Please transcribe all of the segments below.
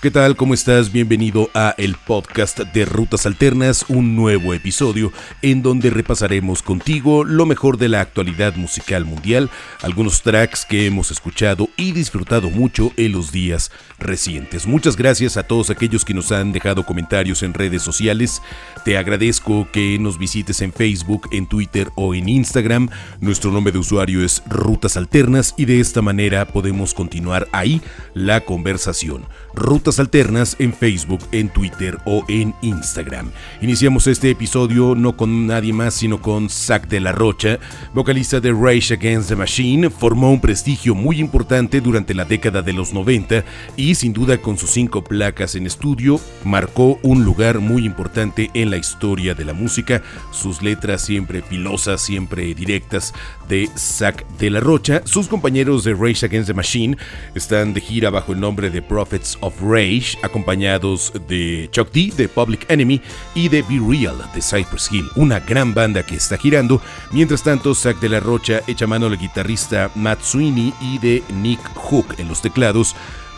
¿Qué tal? ¿Cómo estás? Bienvenido a el podcast de Rutas Alternas, un nuevo episodio en donde repasaremos contigo lo mejor de la actualidad musical mundial, algunos tracks que hemos escuchado y disfrutado mucho en los días recientes. Muchas gracias a todos aquellos que nos han dejado comentarios en redes sociales. Te agradezco que nos visites en Facebook, en Twitter o en Instagram. Nuestro nombre de usuario es Rutas Alternas y de esta manera podemos continuar ahí la conversación. Rutas Alternas en Facebook, en Twitter o en Instagram. Iniciamos este episodio no con nadie más sino con Zack de la Rocha, vocalista de Rage Against the Machine, formó un prestigio muy importante durante la década de los 90 y sin duda con sus cinco placas en estudio marcó un lugar muy importante en la historia de la música, sus letras siempre filosas, siempre directas de Zack de la Rocha. Sus compañeros de Rage Against the Machine están de gira bajo el nombre de Prophets of Rage, acompañados de Chuck D de Public Enemy y de Be Real de Cypress Hill, una gran banda que está girando. Mientras tanto, Zack de la Rocha echa mano al guitarrista Matt Sweeney y de Nick Hook en los teclados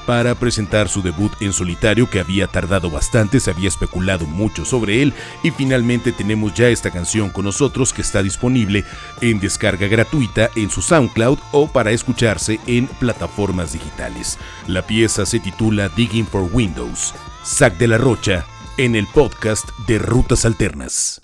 para presentar su debut en solitario que había tardado bastante, se había especulado mucho sobre él y finalmente tenemos ya esta canción con nosotros que está disponible en descarga gratuita en su SoundCloud o para escucharse en plataformas digitales. La pieza se titula Digging for Windows. Zack de la Rocha en el podcast de Rutas Alternas.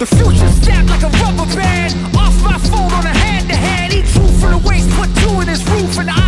The future stacked like a rubber band. Off my phone on a hand to hand. Eat two from the waist, put two in his roof, and I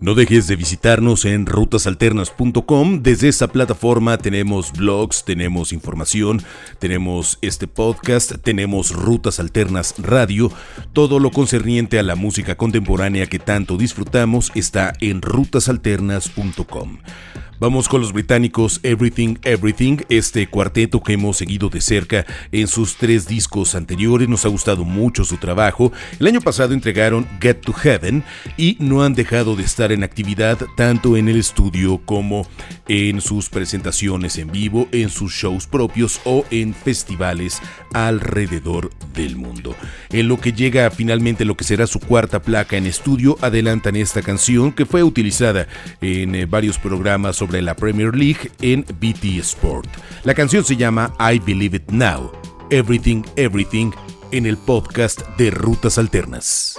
No dejes de visitarnos en rutasalternas.com. Desde esta plataforma tenemos blogs, tenemos información, tenemos este podcast, tenemos Rutas Alternas Radio. Todo lo concerniente a la música contemporánea que tanto disfrutamos está en rutasalternas.com. Vamos con los británicos Everything Everything, este cuarteto que hemos seguido de cerca en sus tres discos anteriores, nos ha gustado mucho su trabajo. El año pasado entregaron Get to Heaven y no han dejado de estar en actividad tanto en el estudio como en sus presentaciones en vivo, en sus shows propios o en festivales alrededor del mundo. En lo que llega finalmente lo que será su cuarta placa en estudio, adelantan esta canción que fue utilizada en eh, varios programas sobre la Premier League en BT Sport. La canción se llama I Believe It Now, Everything Everything, en el podcast de Rutas Alternas.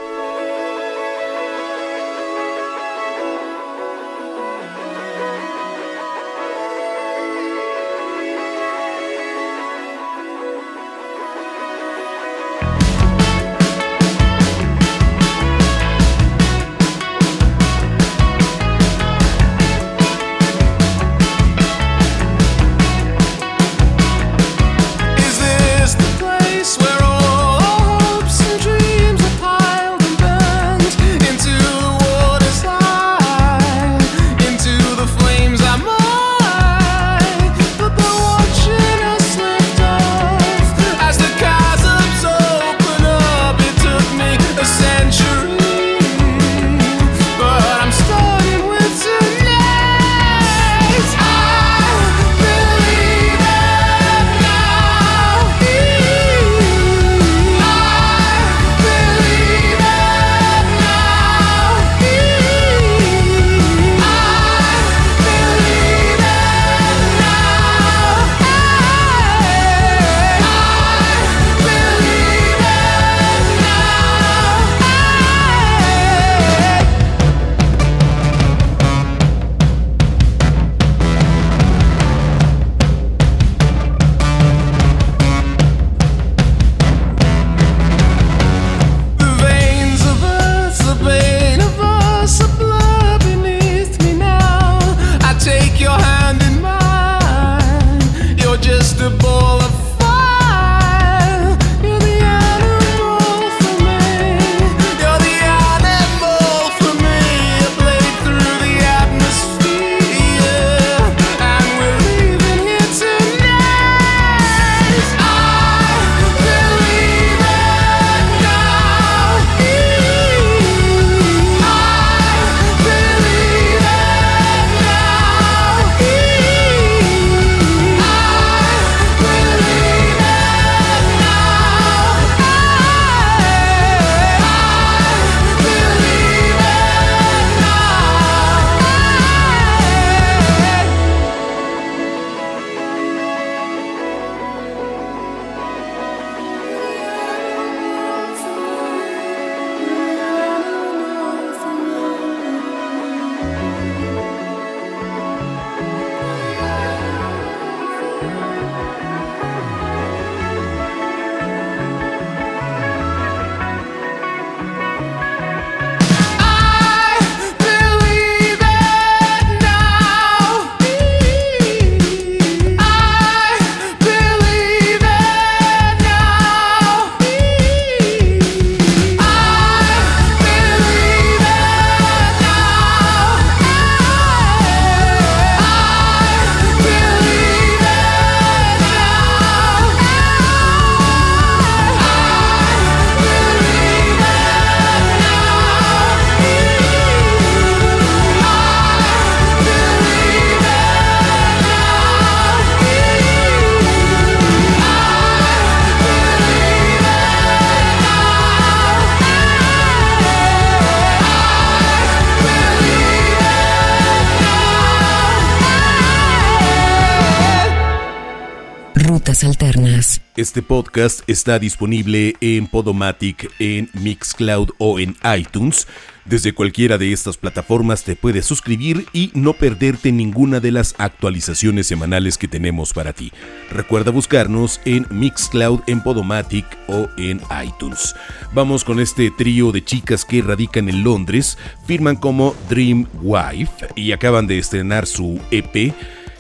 Alternas. Este podcast está disponible en Podomatic, en Mixcloud o en iTunes. Desde cualquiera de estas plataformas te puedes suscribir y no perderte ninguna de las actualizaciones semanales que tenemos para ti. Recuerda buscarnos en Mixcloud, en Podomatic o en iTunes. Vamos con este trío de chicas que radican en Londres, firman como Dream Wife y acaban de estrenar su EP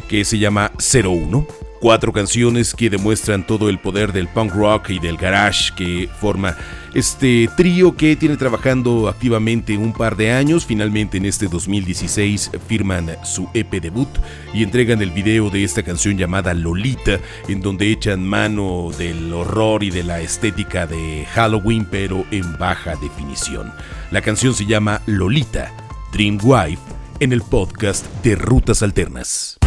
que se llama 01. Cuatro canciones que demuestran todo el poder del punk rock y del garage que forma este trío que tiene trabajando activamente un par de años. Finalmente en este 2016 firman su EP debut y entregan el video de esta canción llamada Lolita, en donde echan mano del horror y de la estética de Halloween, pero en baja definición. La canción se llama Lolita, Dream Wife, en el podcast de Rutas Alternas.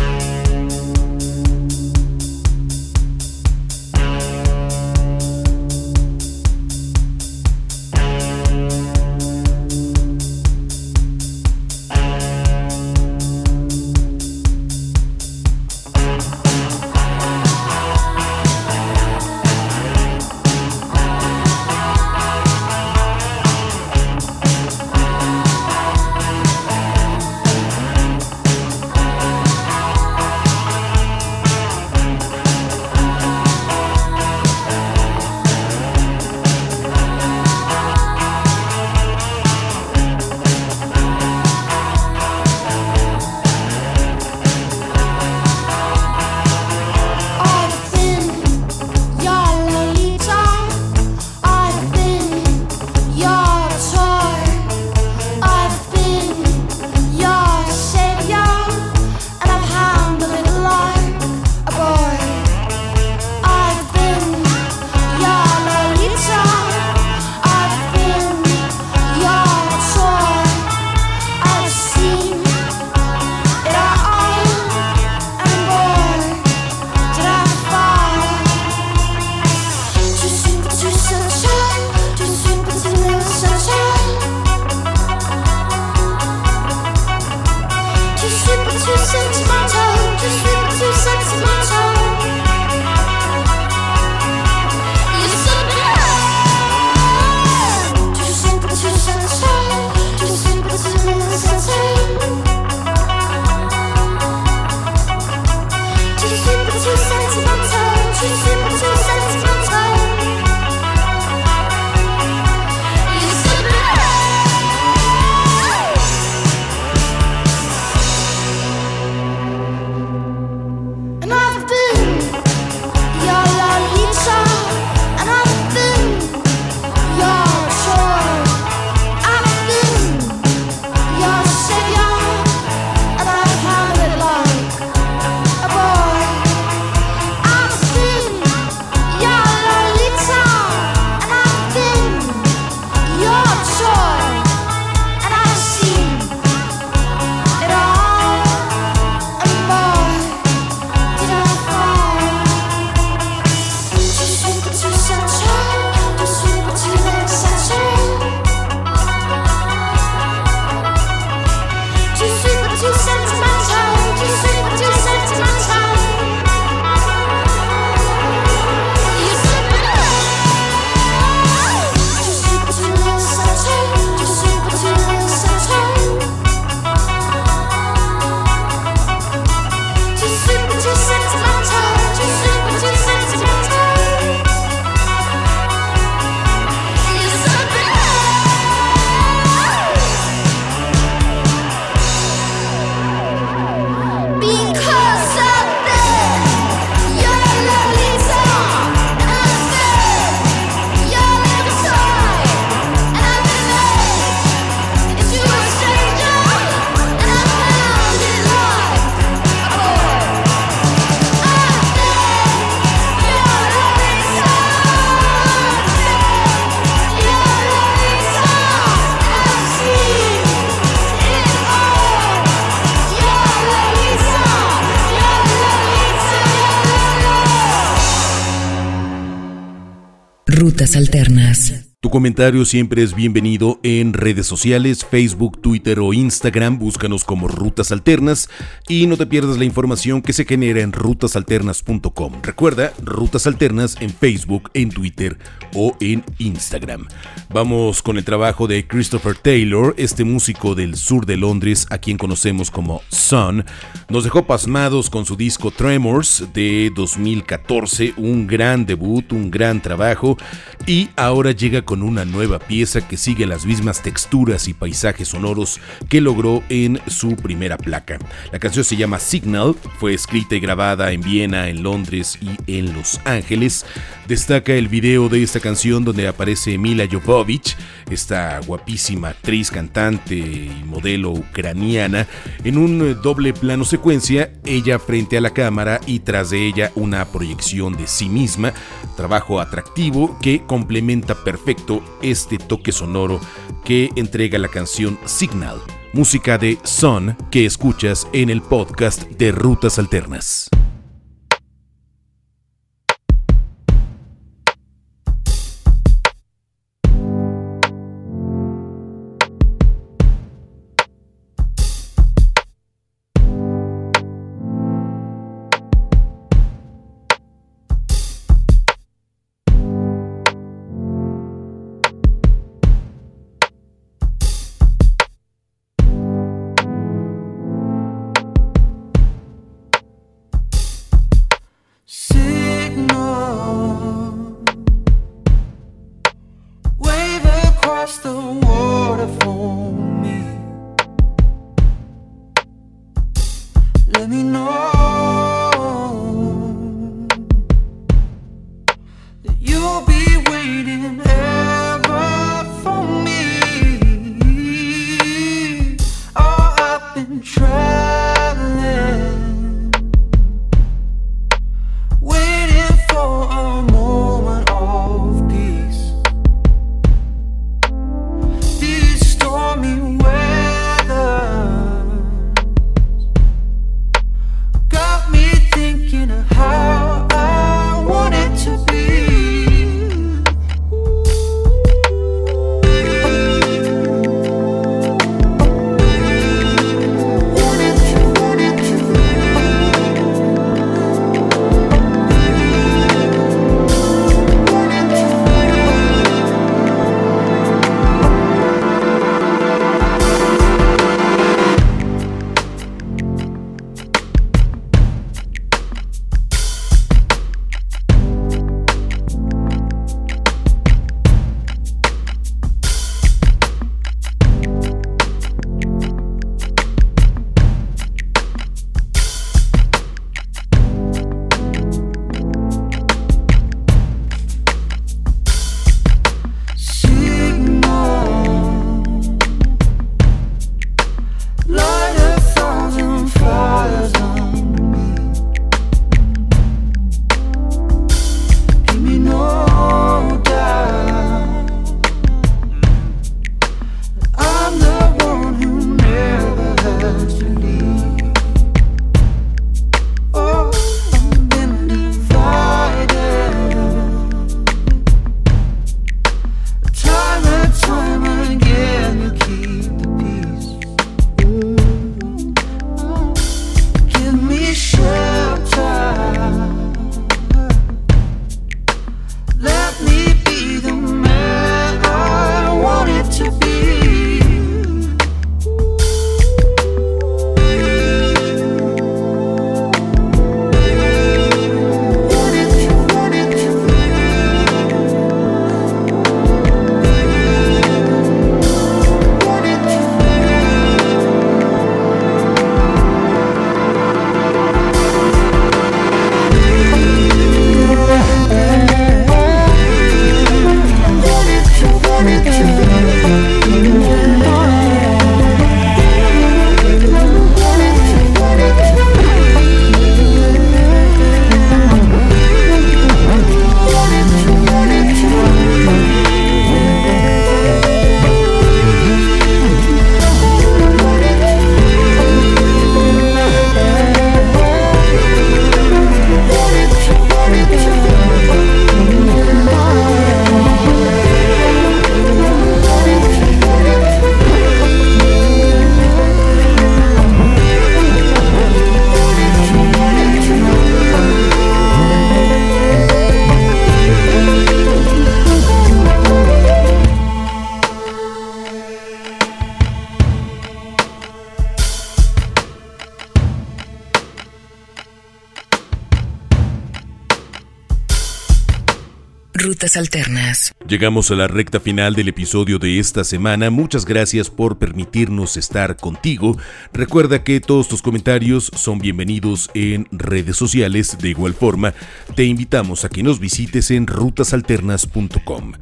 Rutas Alternas. Tu comentario siempre es bienvenido en redes sociales, Facebook, Twitter o Instagram. Búscanos como Rutas Alternas y no te pierdas la información que se genera en rutasalternas.com. Recuerda, Rutas Alternas en Facebook, en Twitter o en Instagram. Vamos con el trabajo de Christopher Taylor, este músico del sur de Londres, a quien conocemos como Sun. Nos dejó pasmados con su disco Tremors de 2014, un gran debut, un gran trabajo y ahora llega con con una nueva pieza que sigue las mismas texturas y paisajes sonoros que logró en su primera placa. La canción se llama Signal, fue escrita y grabada en Viena, en Londres y en Los Ángeles. Destaca el video de esta canción donde aparece Mila Jovovich, esta guapísima actriz, cantante y modelo ucraniana, en un doble plano secuencia, ella frente a la cámara y tras de ella una proyección de sí misma, trabajo atractivo que complementa perfectamente este toque sonoro que entrega la canción Signal, música de Son que escuchas en el podcast de Rutas Alternas. Rutas Alternas. Llegamos a la recta final del episodio de esta semana. Muchas gracias por permitirnos estar contigo. Recuerda que todos tus comentarios son bienvenidos en redes sociales. De igual forma, te invitamos a que nos visites en rutasalternas.com.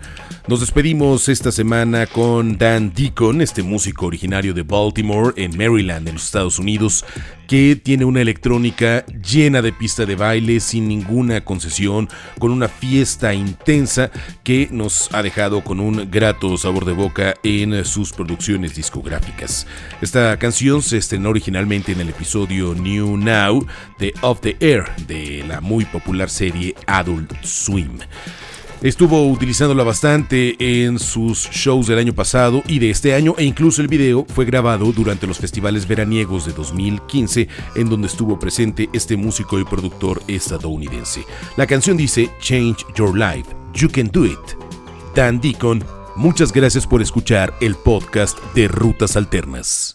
Nos despedimos esta semana con Dan Deacon, este músico originario de Baltimore, en Maryland, en los Estados Unidos, que tiene una electrónica llena de pista de baile, sin ninguna concesión, con una fiesta intensa que nos ha dejado con un grato sabor de boca en sus producciones discográficas. Esta canción se estrenó originalmente en el episodio New Now de Off the Air de la muy popular serie Adult Swim. Estuvo utilizándola bastante en sus shows del año pasado y de este año e incluso el video fue grabado durante los festivales veraniegos de 2015 en donde estuvo presente este músico y productor estadounidense. La canción dice Change Your Life, You Can Do It. Dan Deacon, muchas gracias por escuchar el podcast de Rutas Alternas.